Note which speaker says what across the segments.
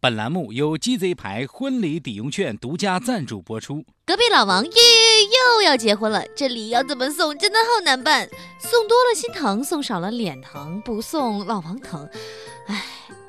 Speaker 1: 本栏目由鸡贼牌婚礼抵用券独家赞助播出。
Speaker 2: 隔壁老王又又要结婚了，这礼要怎么送，真的好难办。送多了心疼，送少了脸疼，不送老王疼。唉，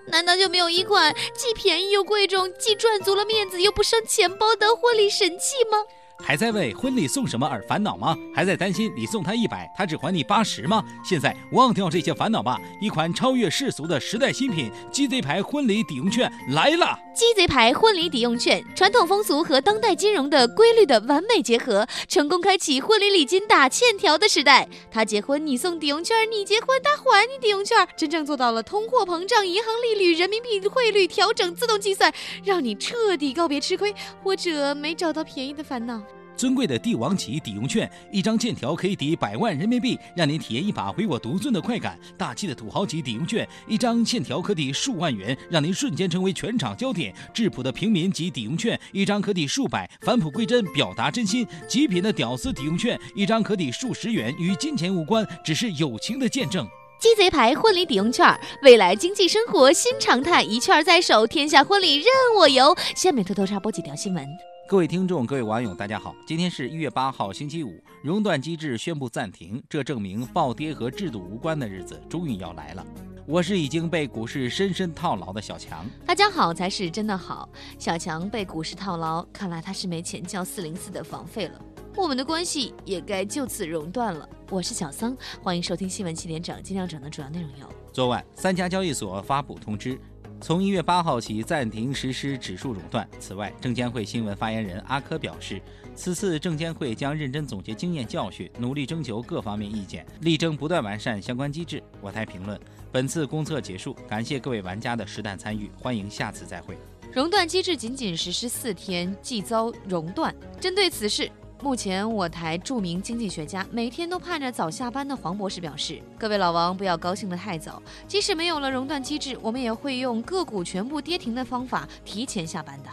Speaker 2: 难道就没有一款既便宜又贵重，既赚足了面子又不伤钱包的婚礼神器吗？
Speaker 1: 还在为婚礼送什么而烦恼吗？还在担心你送他一百，他只还你八十吗？现在忘掉这些烦恼吧！一款超越世俗的时代新品——鸡贼牌婚礼抵用券来了！
Speaker 2: 鸡贼牌婚礼抵用券，传统风俗和当代金融的规律的完美结合，成功开启婚礼礼金打欠条的时代。他结婚你送抵用券，你结婚他还你抵用券，真正做到了通货膨胀、银行利率、人民币汇率调整自动计算，让你彻底告别吃亏或者没找到便宜的烦恼。
Speaker 1: 尊贵的帝王级抵用券，一张欠条可以抵百万人民币，让您体验一把唯我独尊的快感。大气的土豪级抵用券，一张欠条可抵数万元，让您瞬间成为全场焦点。质朴的平民级抵用券，一张可抵数百，返璞归真，表达真心。极品的屌丝抵用券，一张可抵数十元，与金钱无关，只是友情的见证。
Speaker 2: 鸡贼牌婚礼抵用券，未来经济生活新常态，一券在手，天下婚礼任我游。下面偷偷插播几条新闻。
Speaker 1: 各位听众，各位网友，大家好！今天是一月八号，星期五，熔断机制宣布暂停，这证明暴跌和制度无关的日子终于要来了。我是已经被股市深深套牢的小强，
Speaker 2: 大家好才是真的好。小强被股市套牢，看来他是没钱交四零四的房费了，我们的关系也该就此熔断了。我是小桑，欢迎收听新闻七点整，今天要整的主要内容有：
Speaker 1: 昨晚三家交易所发布通知。从一月八号起暂停实施指数熔断。此外，证监会新闻发言人阿科表示，此次证监会将认真总结经验教训，努力征求各方面意见，力争不断完善相关机制。我台评论：本次公测结束，感谢各位玩家的实弹参与，欢迎下次再会。
Speaker 2: 熔断机制仅仅实施四天即遭熔断，针对此事。目前，我台著名经济学家每天都盼着早下班的黄博士表示：“各位老王，不要高兴得太早。即使没有了熔断机制，我们也会用个股全部跌停的方法提前下班的。”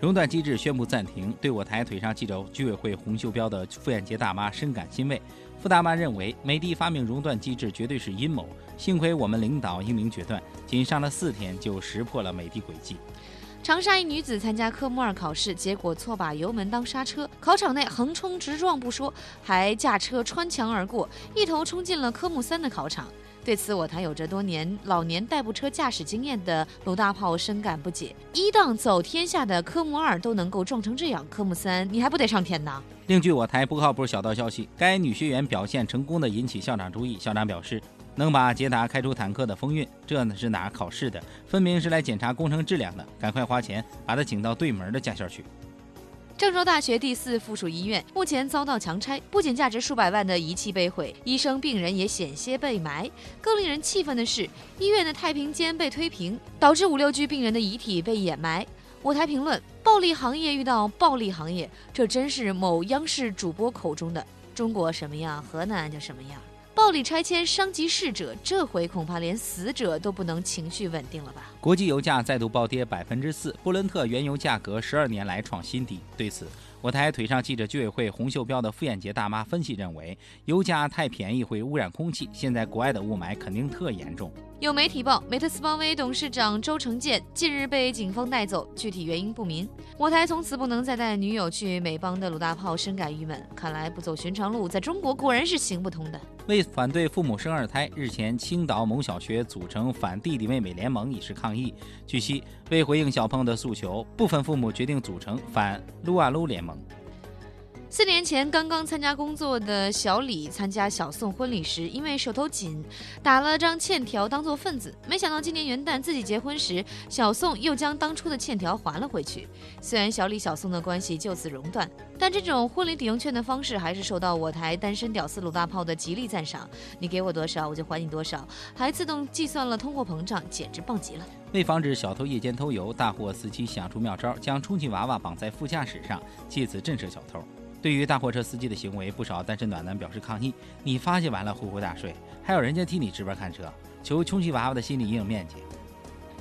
Speaker 1: 熔断机制宣布暂停，对我台腿上记着居委会红袖标的傅艳杰大妈深感欣慰。傅大妈认为，美的发明熔断机制绝对是阴谋，幸亏我们领导英明决断，仅上了四天就识破了美的诡计。
Speaker 2: 长沙一女子参加科目二考试，结果错把油门当刹车，考场内横冲直撞不说，还驾车穿墙而过，一头冲进了科目三的考场。对此，我台有着多年老年代步车驾驶经验的鲁大炮深感不解：一档走天下的科目二都能够撞成这样，科目三你还不得上天呐？
Speaker 1: 另据我台不靠谱小道消息，该女学员表现成功的引起校长注意，校长表示。能把捷达开出坦克的风韵，这呢是哪考试的？分明是来检查工程质量的。赶快花钱把他请到对门的驾校去。
Speaker 2: 郑州大学第四附属医院目前遭到强拆，不仅价值数百万的仪器被毁，医生、病人也险些被埋。更令人气愤的是，医院的太平间被推平，导致五六具病人的遗体被掩埋。我台评论：暴力行业遇到暴力行业，这真是某央视主播口中的中国什么样，河南就什么样。暴力拆迁伤及逝者，这回恐怕连死者都不能情绪稳定了吧？
Speaker 1: 国际油价再度暴跌百分之四，布伦特原油价格十二年来创新低。对此，我台腿上记者居委会洪秀标的傅艳杰大妈分析认为，油价太便宜会污染空气，现在国外的雾霾肯定特严重。
Speaker 2: 有媒体报，美特斯邦威董事长周成建近日被警方带走，具体原因不明。我台从此不能再带女友去美邦的鲁大炮深感郁闷，看来不走寻常路，在中国果然是行不通的。
Speaker 1: 为反对父母生二胎，日前青岛某小学组成反弟弟妹妹联盟以示抗议。据悉，为回应小朋友的诉求，部分父母决定组成反撸啊撸联盟。
Speaker 2: 四年前刚刚参加工作的小李参加小宋婚礼时，因为手头紧，打了张欠条当做份子。没想到今年元旦自己结婚时，小宋又将当初的欠条还了回去。虽然小李小宋的关系就此熔断，但这种婚礼抵用券的方式还是受到我台单身屌丝鲁大炮的极力赞赏。你给我多少，我就还你多少，还自动计算了通货膨胀，简直棒极了。
Speaker 1: 为防止小偷夜间偷油，大货司机想出妙招，将充气娃娃绑在副驾驶上，借此震慑小偷。对于大货车司机的行为，不少单身暖男表示抗议。你发泄完了呼呼大睡，还有人家替你值班看车，求充气娃娃的心理阴影面积。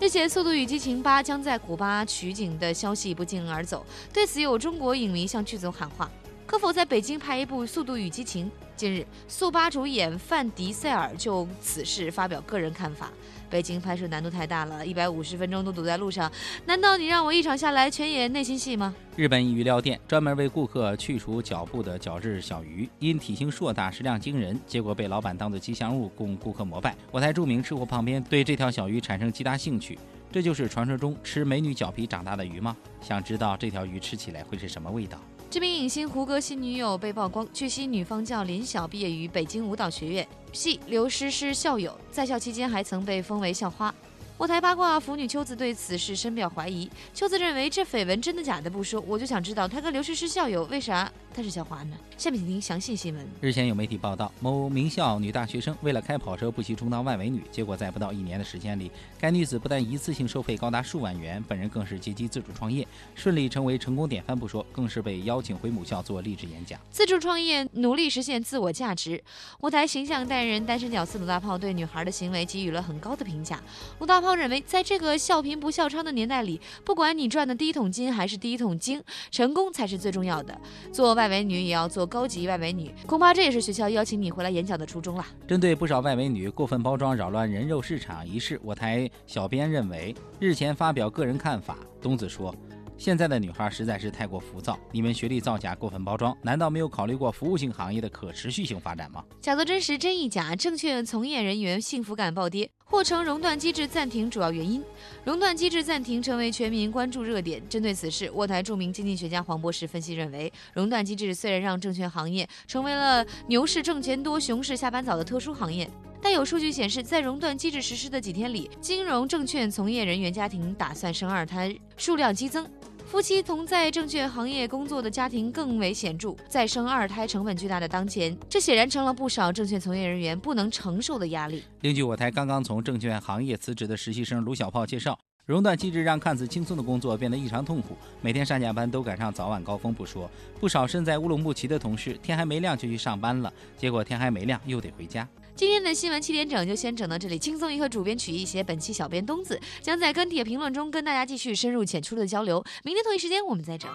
Speaker 2: 日前，《速度与激情八》将在古巴取景的消息不胫而走，对此有中国影迷向剧组喊话：可否在北京拍一部《速度与激情》？近日，速八主演范迪塞尔就此事发表个人看法。北京拍摄难度太大了，一百五十分钟都堵在路上，难道你让我一场下来全演内心戏吗？
Speaker 1: 日本一鱼料店专门为顾客去除脚部的角质小鱼，因体型硕大、食量惊人，结果被老板当作吉祥物供顾客膜拜。我台著名吃货旁边对这条小鱼产生极大兴趣。这就是传说中吃美女脚皮长大的鱼吗？想知道这条鱼吃起来会是什么味道？
Speaker 2: 知名影星胡歌新女友被曝光，据悉女方叫林晓，毕业于北京舞蹈学院，系刘诗诗校友，在校期间还曾被封为校花。我台八卦腐女秋子对此事深表怀疑。秋子认为这绯闻真的假的不说，我就想知道她跟刘诗诗校友为啥她是校花呢？下面请听详细新闻。
Speaker 1: 日前有媒体报道，某名校女大学生为了开跑车不惜充当外围女，结果在不到一年的时间里，该女子不但一次性收费高达数万元，本人更是积极自主创业，顺利成为成功典范不说，更是被邀请回母校做励志演讲。
Speaker 2: 自主创业，努力实现自我价值。我台形象代言人单身屌丝鲁大炮对女孩的行为给予了很高的评价。鲁大炮认为，在这个个笑贫不笑娼的年代里，不管你赚的第一桶金还是第一桶金，成功才是最重要的。做外围女也要做高级外围女，恐怕这也是学校邀请你回来演讲的初衷了。
Speaker 1: 针对不少外围女过分包装、扰乱人肉市场一事，我台小编认为，日前发表个人看法。东子说。现在的女孩实在是太过浮躁，你们学历造假、过分包装，难道没有考虑过服务性行业的可持续性发展吗？
Speaker 2: 假作真实，真亦假。证券从业人员幸福感暴跌，或称熔断机制暂停主要原因。熔断机制暂停成为全民关注热点。针对此事，沃台著名经济学家黄博士分析认为，熔断机制虽然让证券行业成为了牛市挣钱多、熊市下班早的特殊行业，但有数据显示，在熔断机制实施的几天里，金融证券从业人员家庭打算生二胎数量激增。夫妻同在证券行业工作的家庭更为显著，在生二胎成本巨大的当前，这显然成了不少证券从业人员不能承受的压力。
Speaker 1: 另据我台刚刚从证券行业辞职的实习生卢小炮介绍，熔断机制让看似轻松的工作变得异常痛苦，每天上下班都赶上早晚高峰不说，不少身在乌鲁木齐的同事天还没亮就去上班了，结果天还没亮又得回家。
Speaker 2: 今天的新闻七点整就先整到这里。轻松一刻，主编曲一些。本期小编东子将在跟帖评论中跟大家继续深入浅出的交流。明天同一时间我们再整。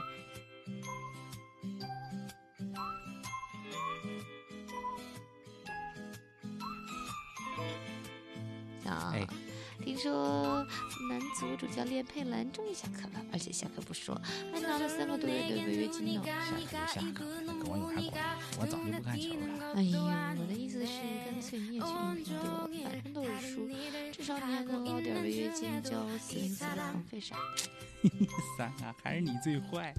Speaker 2: 听说男足主教练佩兰终于下课了，而且下课不说，还拿了三个多月的违约金呢。
Speaker 1: 下课就下课，跟我有啥关系？我早就不看球了。
Speaker 2: 哎呀，我的意思是，干脆你也去应聘得了，反正都是输，至少你还能捞点违约金交四零四的房费啥。
Speaker 1: 三啊，还是你最坏。